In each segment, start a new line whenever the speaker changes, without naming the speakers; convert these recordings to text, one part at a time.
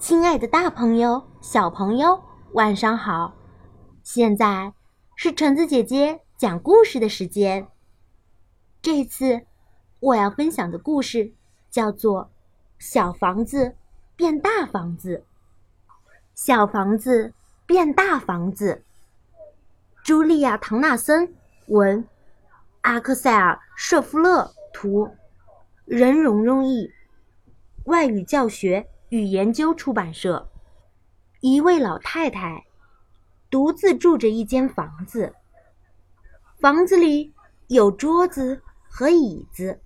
亲爱的，大朋友、小朋友，晚上好！现在是橙子姐姐讲故事的时间。这次我要分享的故事叫做《小房子变大房子》。小房子变大房子。茱莉亚·唐纳森文，阿克塞尔·舍夫勒图，任蓉蓉译，外语教学。与研究出版社，一位老太太独自住着一间房子。房子里有桌子和椅子，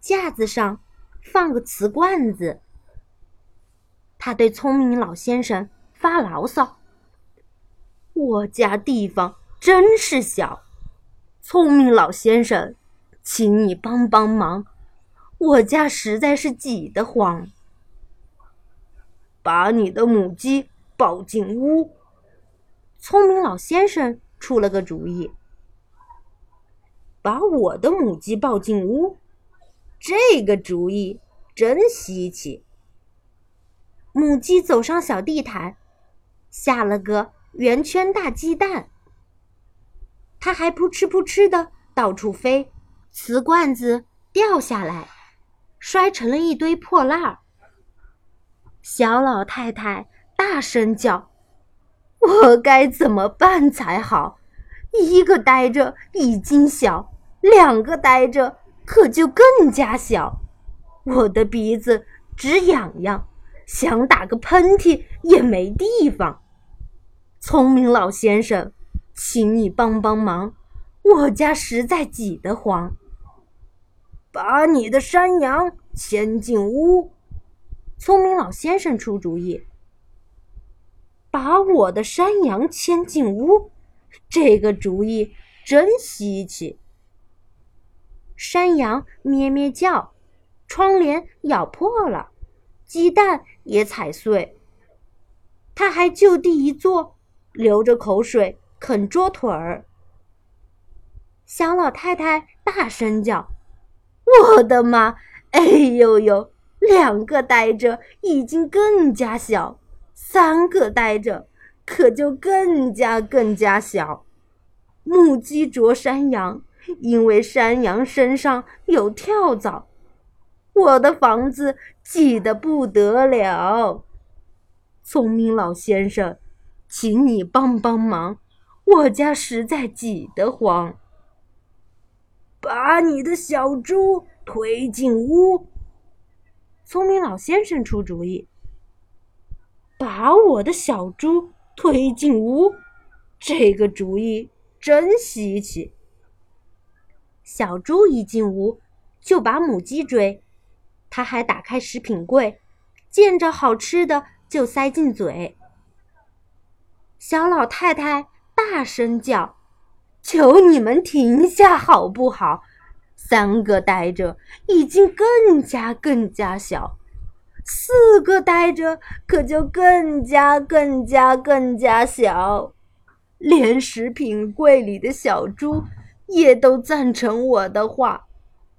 架子上放个瓷罐子。他对聪明老先生发牢骚：“我家地方真是小，聪明老先生，请你帮帮忙，我家实在是挤得慌。”
把你的母鸡抱进屋。
聪明老先生出了个主意。
把我的母鸡抱进屋，这个主意真稀奇。
母鸡走上小地毯，下了个圆圈大鸡蛋。它还扑哧扑哧的到处飞，瓷罐子掉下来，摔成了一堆破烂儿。小老太太大声叫：“我该怎么办才好？一个呆着已经小，两个呆着可就更加小。我的鼻子直痒痒，想打个喷嚏也没地方。聪明老先生，请你帮帮忙，我家实在挤得慌。
把你的山羊牵进屋。”
聪明老先生出主意，把我的山羊牵进屋，这个主意真稀奇。山羊咩咩叫，窗帘咬破了，鸡蛋也踩碎。它还就地一坐，流着口水啃桌腿儿。小老太太大声叫：“我的妈！哎呦呦！”两个呆着已经更加小，三个呆着可就更加更加小。母鸡啄山羊，因为山羊身上有跳蚤，我的房子挤得不得了。聪明老先生，请你帮帮忙，我家实在挤得慌。
把你的小猪推进屋。
聪明老先生出主意，把我的小猪推进屋，这个主意真稀奇。小猪一进屋，就把母鸡追，他还打开食品柜，见着好吃的就塞进嘴。小老太太大声叫：“求你们停下好不好？”三个呆着已经更加更加小，四个呆着可就更加更加更加小，连食品柜里的小猪也都赞成我的话。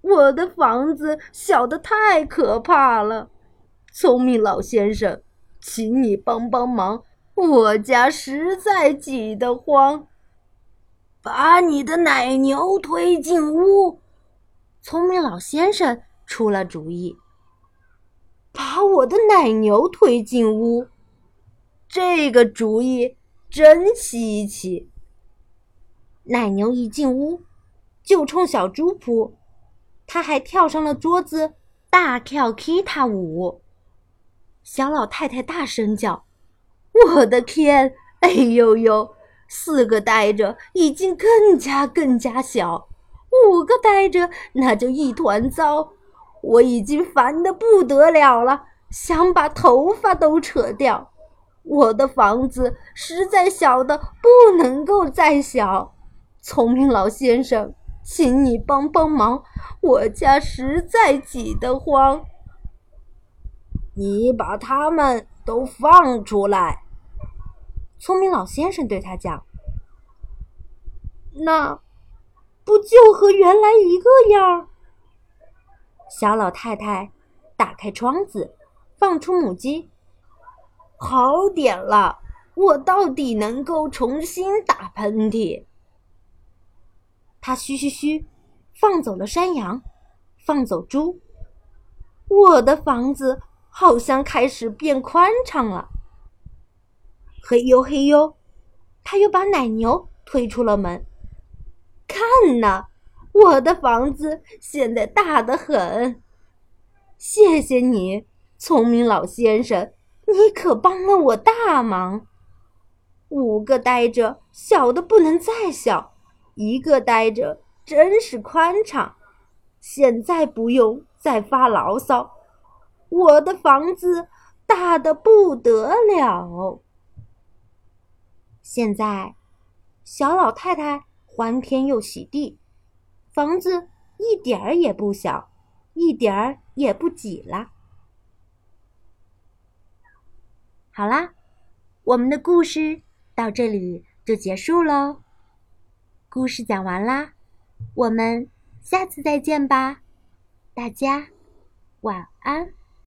我的房子小的太可怕了，聪明老先生，请你帮帮忙，我家实在挤得慌。
把你的奶牛推进屋。
聪明老先生出了主意，把我的奶牛推进屋。这个主意真稀奇。奶牛一进屋，就冲小猪扑，它还跳上了桌子，大跳踢踏舞。小老太太大声叫：“我的天！哎呦呦！四个呆着已经更加更加小。”五个呆着，那就一团糟。我已经烦得不得了了，想把头发都扯掉。我的房子实在小的不能够再小。聪明老先生，请你帮帮忙，我家实在挤得慌。
你把他们都放出来。
聪明老先生对他讲：“那。”不就和原来一个样儿？小老太太打开窗子，放出母鸡，
好点了，我到底能够重新打喷嚏。
他嘘嘘嘘，放走了山羊，放走猪。
我的房子好像开始变宽敞了。
嘿呦嘿呦，他又把奶牛推出了门。
看呐，我的房子现在大得很。谢谢你，聪明老先生，你可帮了我大忙。五个呆着小的不能再小，一个呆着真是宽敞。现在不用再发牢骚，我的房子大的不得了。
现在，小老太太欢天又喜地，房子一点儿也不小。一点儿也不挤了。好啦，我们的故事到这里就结束喽。故事讲完啦，我们下次再见吧，大家晚安。